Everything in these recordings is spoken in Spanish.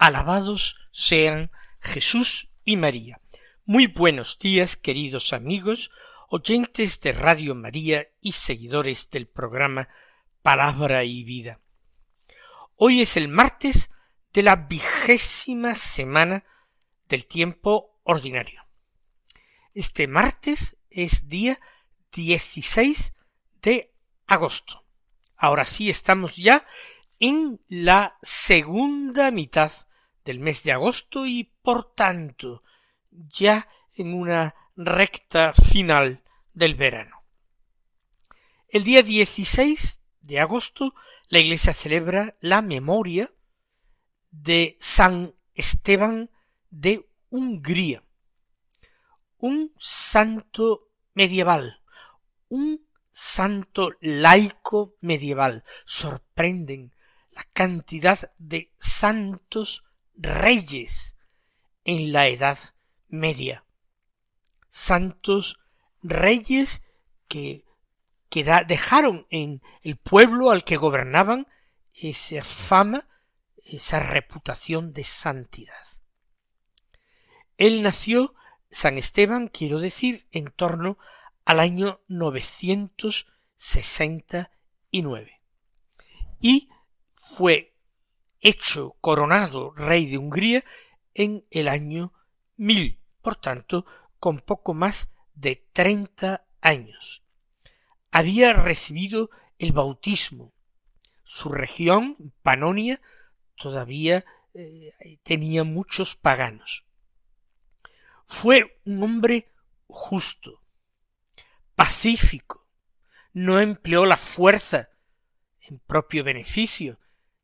Alabados sean Jesús y María. Muy buenos días, queridos amigos, oyentes de Radio María y seguidores del programa Palabra y Vida. Hoy es el martes de la vigésima semana del tiempo ordinario. Este martes es día 16 de agosto. Ahora sí estamos ya en la segunda mitad del mes de agosto y por tanto ya en una recta final del verano. El día 16 de agosto la Iglesia celebra la memoria de San Esteban de Hungría, un santo medieval, un santo laico medieval. Sorprenden la cantidad de santos reyes en la Edad Media. Santos reyes que, dejaron en el pueblo al que gobernaban esa fama, esa reputación de santidad. Él nació, San Esteban, quiero decir, en torno al año 969 y fue hecho coronado rey de Hungría en el año mil, por tanto, con poco más de treinta años. Había recibido el bautismo. Su región, Panonia, todavía eh, tenía muchos paganos. Fue un hombre justo, pacífico, no empleó la fuerza en propio beneficio,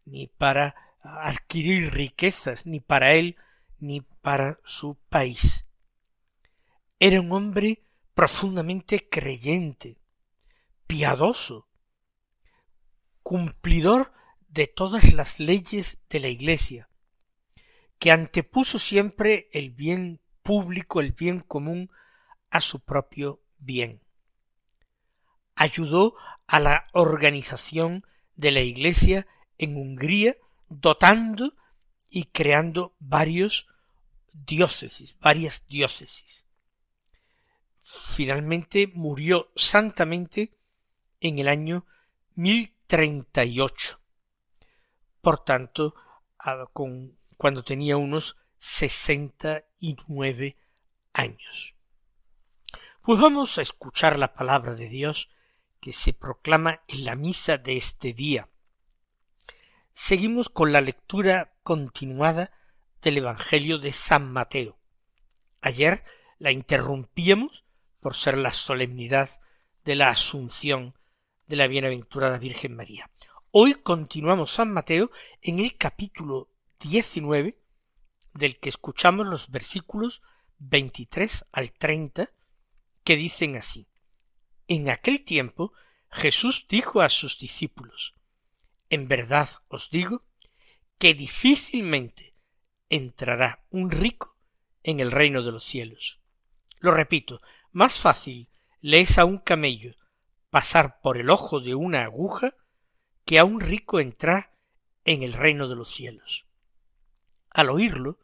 ni para adquirir riquezas, ni para él, ni para su país. Era un hombre profundamente creyente, piadoso, cumplidor de todas las leyes de la Iglesia, que antepuso siempre el bien público, el bien común, a su propio bien ayudó a la organización de la Iglesia en Hungría, dotando y creando varios diócesis, varias diócesis. Finalmente murió santamente en el año 1038. Por tanto, con, cuando tenía unos sesenta y nueve años. Pues vamos a escuchar la palabra de Dios que se proclama en la misa de este día. Seguimos con la lectura continuada del Evangelio de San Mateo. Ayer la interrumpíamos por ser la solemnidad de la Asunción de la Bienaventurada Virgen María. Hoy continuamos San Mateo en el capítulo 19 del que escuchamos los versículos 23 al 30 que dicen así en aquel tiempo Jesús dijo a sus discípulos En verdad os digo que difícilmente entrará un rico en el reino de los cielos. Lo repito, más fácil le es a un camello pasar por el ojo de una aguja que a un rico entrar en el reino de los cielos. Al oírlo,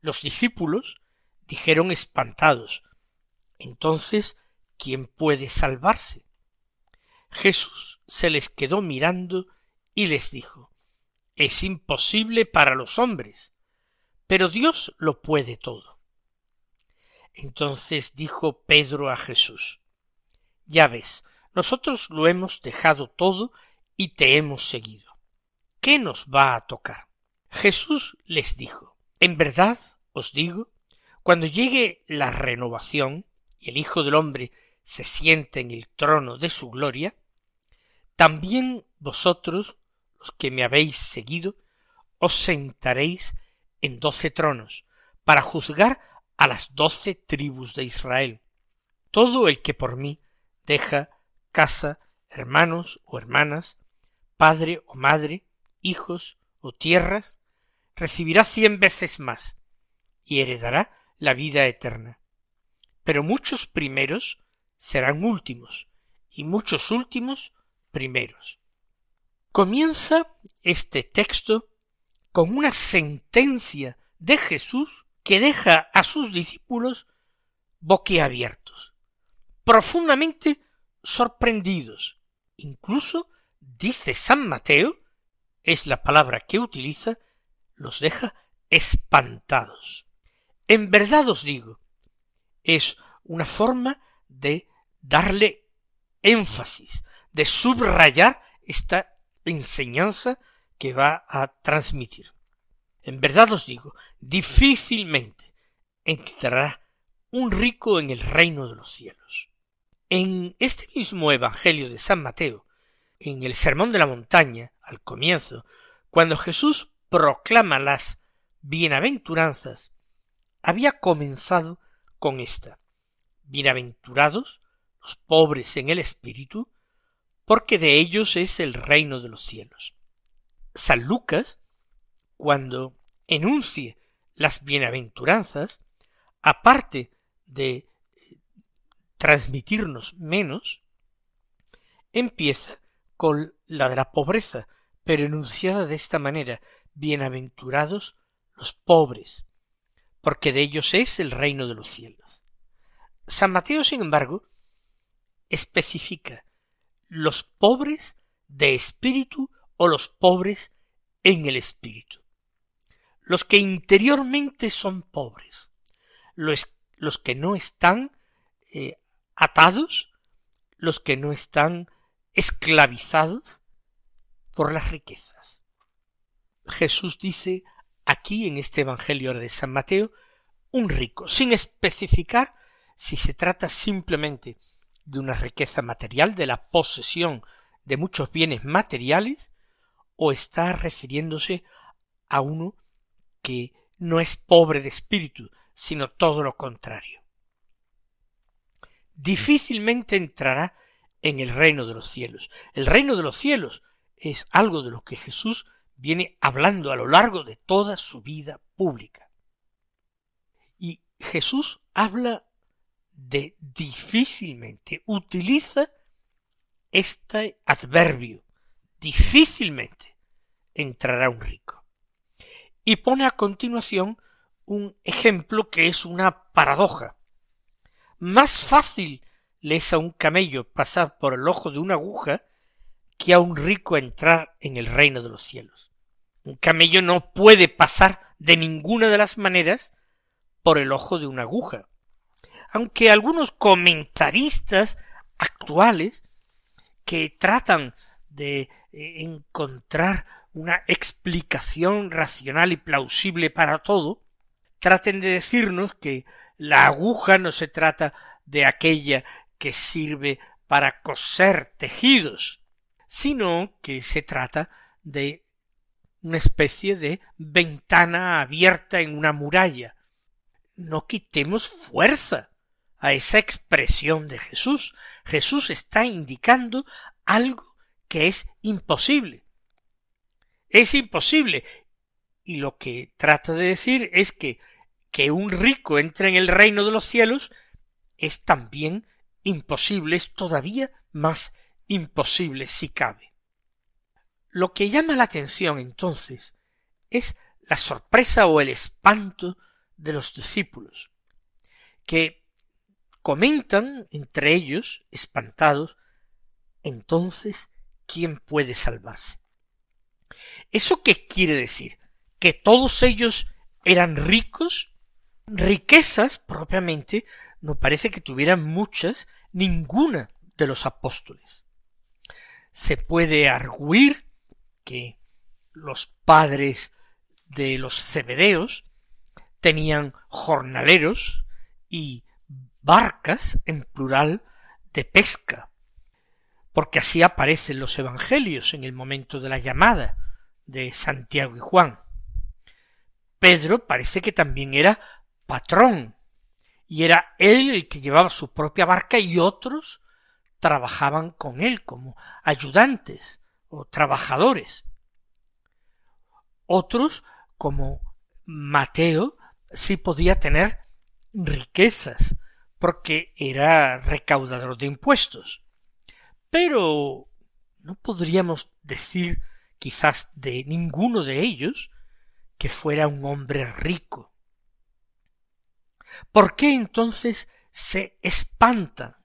los discípulos dijeron espantados Entonces ¿quién puede salvarse? Jesús se les quedó mirando y les dijo Es imposible para los hombres, pero Dios lo puede todo. Entonces dijo Pedro a Jesús Ya ves, nosotros lo hemos dejado todo y te hemos seguido. ¿Qué nos va a tocar? Jesús les dijo En verdad os digo, cuando llegue la renovación y el Hijo del hombre se siente en el trono de su gloria, también vosotros, que me habéis seguido, os sentaréis en doce tronos, para juzgar a las doce tribus de Israel. Todo el que por mí deja casa, hermanos o hermanas, padre o madre, hijos o tierras, recibirá cien veces más y heredará la vida eterna. Pero muchos primeros serán últimos y muchos últimos primeros. Comienza este texto con una sentencia de Jesús que deja a sus discípulos boquiabiertos, profundamente sorprendidos. Incluso, dice San Mateo, es la palabra que utiliza, los deja espantados. En verdad os digo, es una forma de darle énfasis, de subrayar esta enseñanza que va a transmitir. En verdad os digo, difícilmente entrará un rico en el reino de los cielos. En este mismo Evangelio de San Mateo, en el Sermón de la Montaña, al comienzo, cuando Jesús proclama las bienaventuranzas, había comenzado con esta. Bienaventurados los pobres en el espíritu, porque de ellos es el reino de los cielos. San Lucas, cuando enuncie las bienaventuranzas, aparte de transmitirnos menos, empieza con la de la pobreza, pero enunciada de esta manera, bienaventurados los pobres, porque de ellos es el reino de los cielos. San Mateo, sin embargo, especifica los pobres de espíritu o los pobres en el espíritu. Los que interiormente son pobres, los, que no están eh, atados, los que no están esclavizados por las riquezas. Jesús dice aquí en este Evangelio de San Mateo un rico, sin especificar si se trata simplemente de una riqueza material, de la posesión de muchos bienes materiales, o está refiriéndose a uno que no es pobre de espíritu, sino todo lo contrario. Difícilmente entrará en el reino de los cielos. El reino de los cielos es algo de lo que Jesús viene hablando a lo largo de toda su vida pública. Y Jesús habla de difícilmente, utiliza este adverbio, difícilmente entrará un rico. Y pone a continuación un ejemplo que es una paradoja. Más fácil le es a un camello pasar por el ojo de una aguja que a un rico entrar en el reino de los cielos. Un camello no puede pasar de ninguna de las maneras por el ojo de una aguja aunque algunos comentaristas actuales que tratan de eh, encontrar una explicación racional y plausible para todo, traten de decirnos que la aguja no se trata de aquella que sirve para coser tejidos, sino que se trata de una especie de ventana abierta en una muralla. No quitemos fuerza a esa expresión de Jesús. Jesús está indicando algo que es imposible. Es imposible. Y lo que trata de decir es que que un rico entre en el reino de los cielos es también imposible, es todavía más imposible si cabe. Lo que llama la atención entonces es la sorpresa o el espanto de los discípulos, que comentan entre ellos, espantados, entonces, ¿quién puede salvarse? ¿Eso qué quiere decir? ¿Que todos ellos eran ricos? Riquezas, propiamente, no parece que tuvieran muchas ninguna de los apóstoles. Se puede arguir que los padres de los cebedeos tenían jornaleros y barcas en plural de pesca, porque así aparecen los evangelios en el momento de la llamada de Santiago y Juan. Pedro parece que también era patrón, y era él el que llevaba su propia barca y otros trabajaban con él como ayudantes o trabajadores. Otros, como Mateo, sí podía tener riquezas, porque era recaudador de impuestos. Pero no podríamos decir quizás de ninguno de ellos que fuera un hombre rico. ¿Por qué entonces se espantan?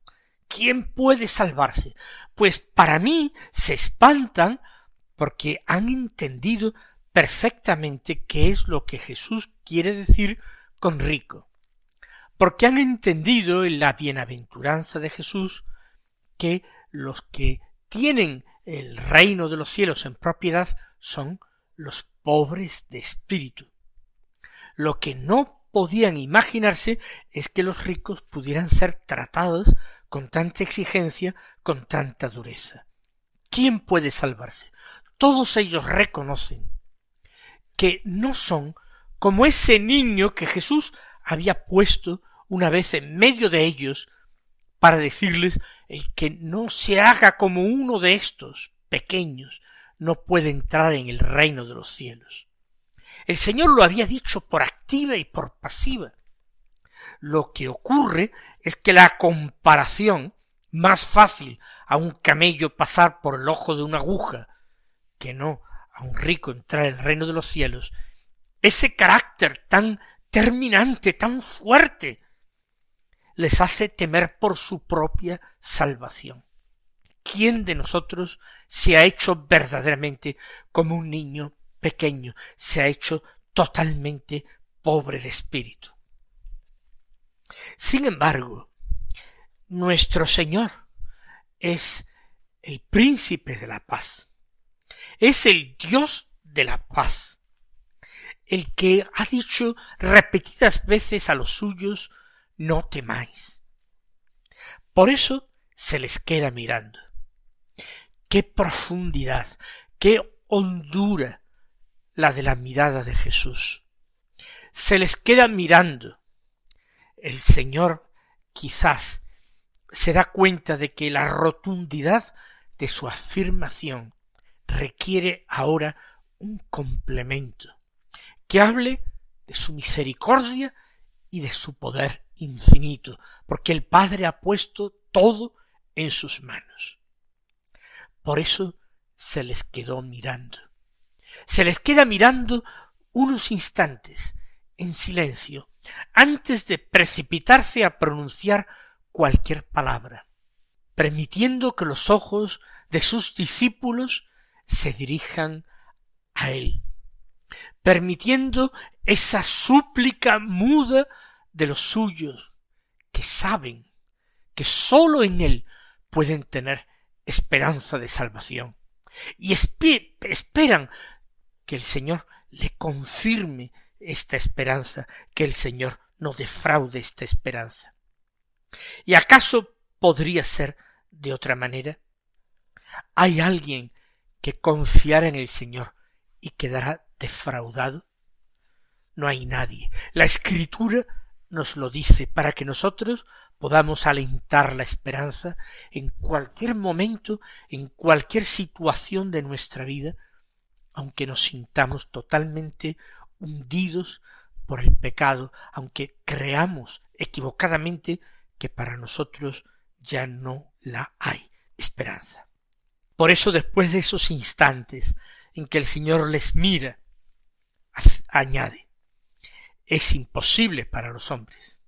¿Quién puede salvarse? Pues para mí se espantan porque han entendido perfectamente qué es lo que Jesús quiere decir con rico, porque han entendido en la bienaventuranza de Jesús que los que tienen el reino de los cielos en propiedad son los pobres de espíritu. Lo que no podían imaginarse es que los ricos pudieran ser tratados con tanta exigencia, con tanta dureza. ¿Quién puede salvarse? Todos ellos reconocen que no son como ese niño que Jesús había puesto una vez en medio de ellos para decirles el que no se haga como uno de estos pequeños no puede entrar en el reino de los cielos. El Señor lo había dicho por activa y por pasiva. Lo que ocurre es que la comparación más fácil a un camello pasar por el ojo de una aguja que no a un rico entrar en el reino de los cielos, ese carácter tan terminante, tan fuerte, les hace temer por su propia salvación. ¿Quién de nosotros se ha hecho verdaderamente como un niño pequeño, se ha hecho totalmente pobre de espíritu? Sin embargo, nuestro Señor es el príncipe de la paz, es el Dios de la paz, el que ha dicho repetidas veces a los suyos no temáis. Por eso se les queda mirando. Qué profundidad, qué hondura la de la mirada de Jesús. Se les queda mirando. El Señor quizás se da cuenta de que la rotundidad de su afirmación requiere ahora un complemento que hable de su misericordia y de su poder infinito, porque el Padre ha puesto todo en sus manos. Por eso se les quedó mirando. Se les queda mirando unos instantes, en silencio, antes de precipitarse a pronunciar cualquier palabra, permitiendo que los ojos de sus discípulos se dirijan a él, permitiendo esa súplica muda de los suyos que saben que sólo en Él pueden tener esperanza de salvación y esperan que el Señor le confirme esta esperanza, que el Señor no defraude esta esperanza. ¿Y acaso podría ser de otra manera? ¿Hay alguien que confiara en el Señor y quedará defraudado? No hay nadie. La Escritura nos lo dice para que nosotros podamos alentar la esperanza en cualquier momento, en cualquier situación de nuestra vida, aunque nos sintamos totalmente hundidos por el pecado, aunque creamos equivocadamente que para nosotros ya no la hay esperanza. Por eso después de esos instantes en que el Señor les mira, añade, es imposible para los hombres.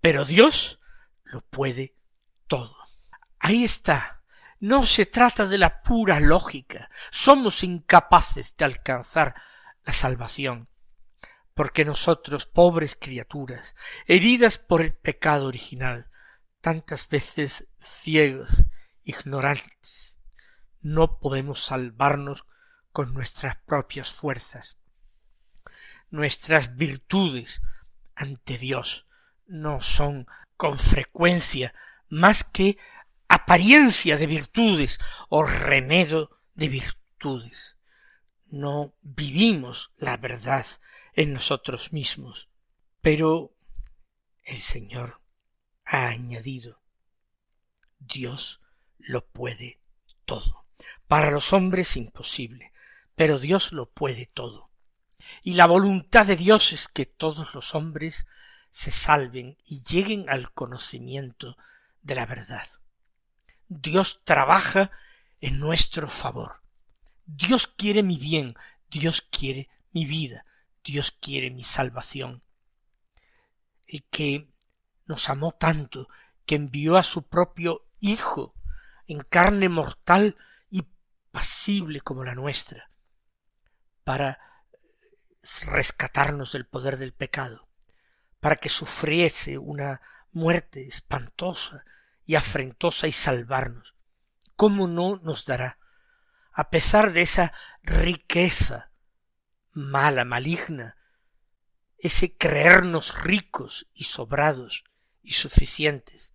Pero Dios lo puede todo. Ahí está. No se trata de la pura lógica. Somos incapaces de alcanzar la salvación, porque nosotros, pobres criaturas, heridas por el pecado original, tantas veces ciegos, ignorantes, no podemos salvarnos con nuestras propias fuerzas nuestras virtudes ante Dios no son con frecuencia más que apariencia de virtudes o remedio de virtudes. No vivimos la verdad en nosotros mismos. Pero el Señor ha añadido, Dios lo puede todo. Para los hombres imposible, pero Dios lo puede todo. Y la voluntad de Dios es que todos los hombres se salven y lleguen al conocimiento de la verdad. Dios trabaja en nuestro favor. Dios quiere mi bien, Dios quiere mi vida, Dios quiere mi salvación. El que nos amó tanto, que envió a su propio Hijo en carne mortal y pasible como la nuestra, para rescatarnos del poder del pecado, para que sufriese una muerte espantosa y afrentosa y salvarnos. ¿Cómo no nos dará, a pesar de esa riqueza mala, maligna, ese creernos ricos y sobrados y suficientes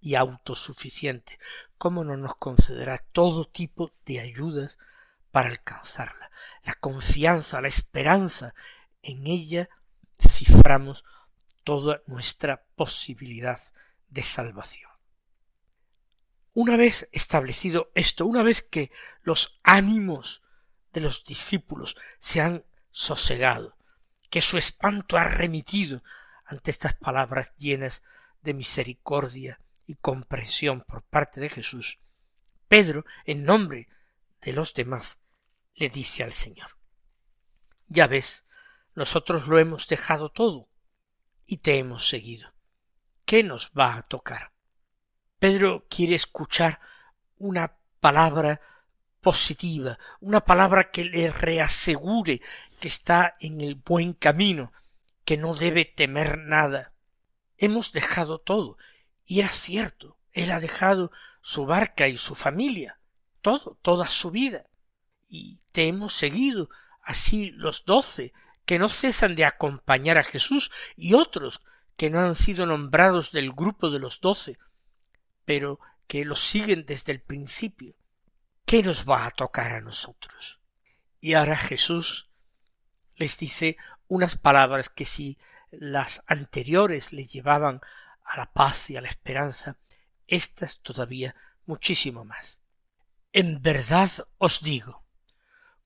y autosuficientes, cómo no nos concederá todo tipo de ayudas para alcanzarla. La confianza, la esperanza, en ella ciframos toda nuestra posibilidad de salvación. Una vez establecido esto, una vez que los ánimos de los discípulos se han sosegado, que su espanto ha remitido ante estas palabras llenas de misericordia y comprensión por parte de Jesús, Pedro, en nombre de los demás, le dice al Señor Ya ves, nosotros lo hemos dejado todo y te hemos seguido. ¿Qué nos va a tocar? Pedro quiere escuchar una palabra positiva, una palabra que le reasegure que está en el buen camino, que no debe temer nada. Hemos dejado todo, y era cierto, él ha dejado su barca y su familia, todo, toda su vida, y te hemos seguido, así los doce, que no cesan de acompañar a Jesús, y otros que no han sido nombrados del grupo de los doce, pero que los siguen desde el principio. ¿Qué nos va a tocar a nosotros? Y ahora Jesús les dice unas palabras que si las anteriores le llevaban a la paz y a la esperanza, estas todavía muchísimo más. En verdad os digo,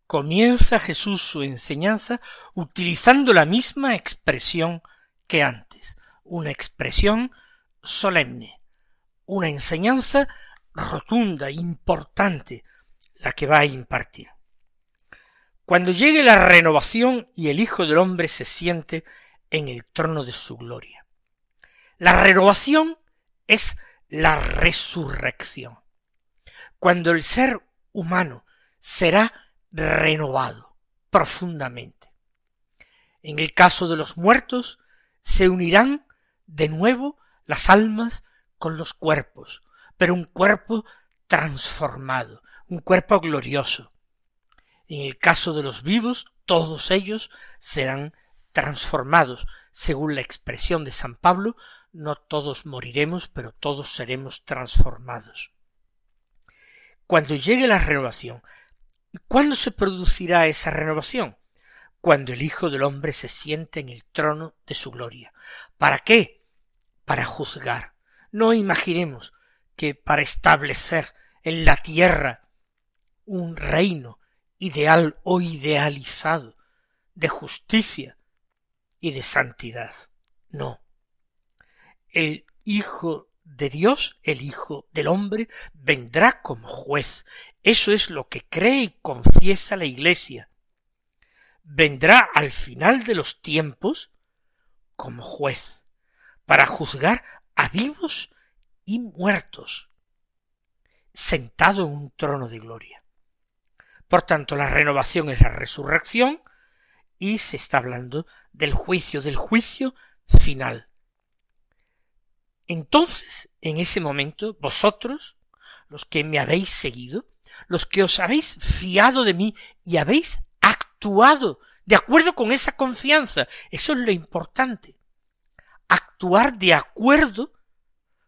comienza Jesús su enseñanza utilizando la misma expresión que antes, una expresión solemne, una enseñanza rotunda, importante, la que va a impartir. Cuando llegue la renovación y el Hijo del Hombre se siente en el trono de su gloria. La renovación es la resurrección. Cuando el ser humano será renovado profundamente. En el caso de los muertos, se unirán de nuevo las almas con los cuerpos, pero un cuerpo transformado, un cuerpo glorioso. En el caso de los vivos, todos ellos serán transformados, según la expresión de San Pablo, no todos moriremos, pero todos seremos transformados. Cuando llegue la renovación, ¿cuándo se producirá esa renovación? Cuando el Hijo del Hombre se siente en el trono de su gloria. ¿Para qué? Para juzgar, no imaginemos que para establecer en la tierra un reino ideal o idealizado de justicia y de santidad. No. El Hijo de Dios, el Hijo del hombre, vendrá como juez. Eso es lo que cree y confiesa la Iglesia. Vendrá al final de los tiempos como juez, para juzgar a vivos y muertos, sentado en un trono de gloria. Por tanto, la renovación es la resurrección y se está hablando del juicio, del juicio final. Entonces, en ese momento, vosotros, los que me habéis seguido, los que os habéis fiado de mí y habéis actuado de acuerdo con esa confianza, eso es lo importante actuar de acuerdo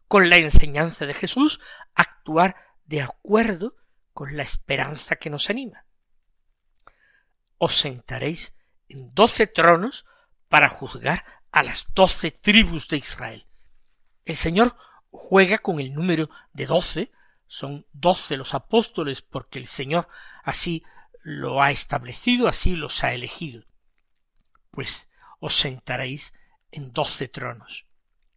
con la enseñanza de Jesús, actuar de acuerdo con la esperanza que nos anima. Os sentaréis en doce tronos para juzgar a las doce tribus de Israel. El Señor juega con el número de doce, son doce los apóstoles porque el Señor así lo ha establecido, así los ha elegido. Pues os sentaréis en doce tronos.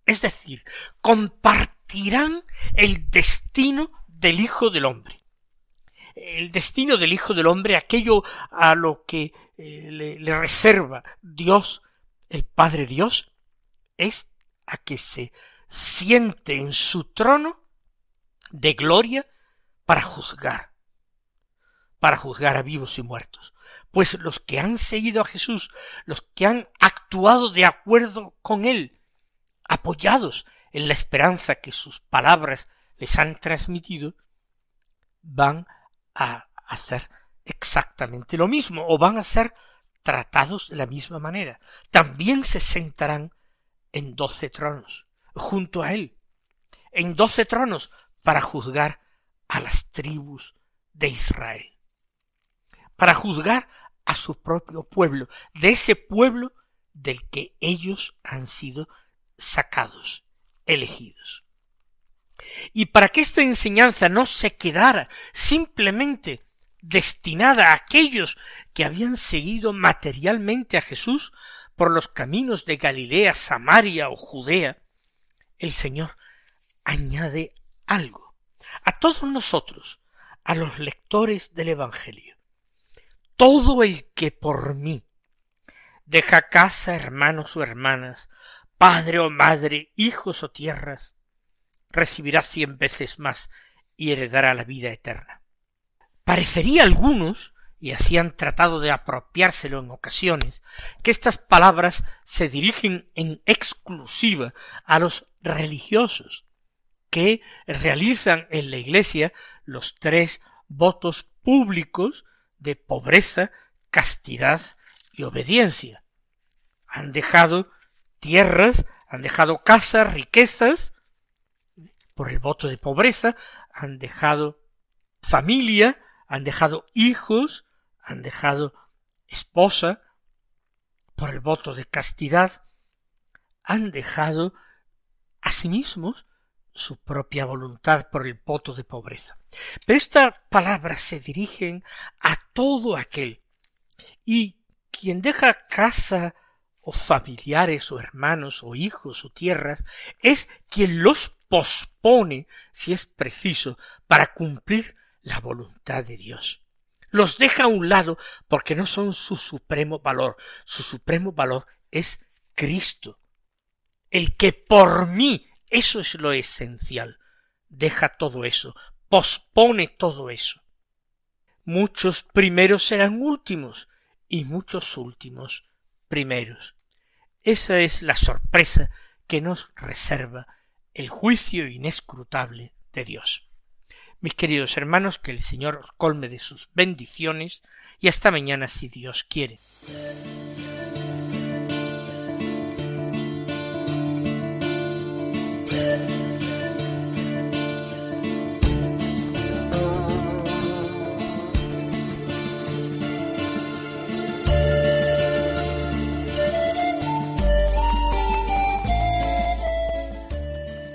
Es decir, compartirán el destino del Hijo del Hombre. El destino del Hijo del Hombre, aquello a lo que eh, le, le reserva Dios, el Padre Dios, es a que se siente en su trono de gloria para juzgar, para juzgar a vivos y muertos. Pues los que han seguido a Jesús, los que han actuado de acuerdo con Él, apoyados en la esperanza que sus palabras les han transmitido, van a hacer exactamente lo mismo o van a ser tratados de la misma manera. También se sentarán en doce tronos, junto a él, en doce tronos para juzgar a las tribus de Israel, para juzgar a su propio pueblo, de ese pueblo del que ellos han sido sacados, elegidos. Y para que esta enseñanza no se quedara simplemente destinada a aquellos que habían seguido materialmente a Jesús por los caminos de Galilea, Samaria o Judea, el Señor añade algo a todos nosotros, a los lectores del Evangelio. Todo el que por mí deja casa, hermanos o hermanas, padre o madre, hijos o tierras, recibirá cien veces más y heredará la vida eterna. Parecería a algunos, y así han tratado de apropiárselo en ocasiones, que estas palabras se dirigen en exclusiva a los religiosos, que realizan en la Iglesia los tres votos públicos de pobreza, castidad y obediencia. Han dejado tierras, han dejado casas, riquezas, por el voto de pobreza, han dejado familia, han dejado hijos, han dejado esposa, por el voto de castidad, han dejado a sí mismos su propia voluntad por el voto de pobreza. Pero estas palabras se dirigen a todo aquel y quien deja casa o familiares o hermanos o hijos o tierras es quien los pospone si es preciso para cumplir la voluntad de Dios. Los deja a un lado porque no son su supremo valor. Su supremo valor es Cristo. El que por mí, eso es lo esencial. Deja todo eso, pospone todo eso. Muchos primeros serán últimos y muchos últimos primeros. Esa es la sorpresa que nos reserva el juicio inescrutable de Dios. Mis queridos hermanos, que el Señor os colme de sus bendiciones y hasta mañana si Dios quiere.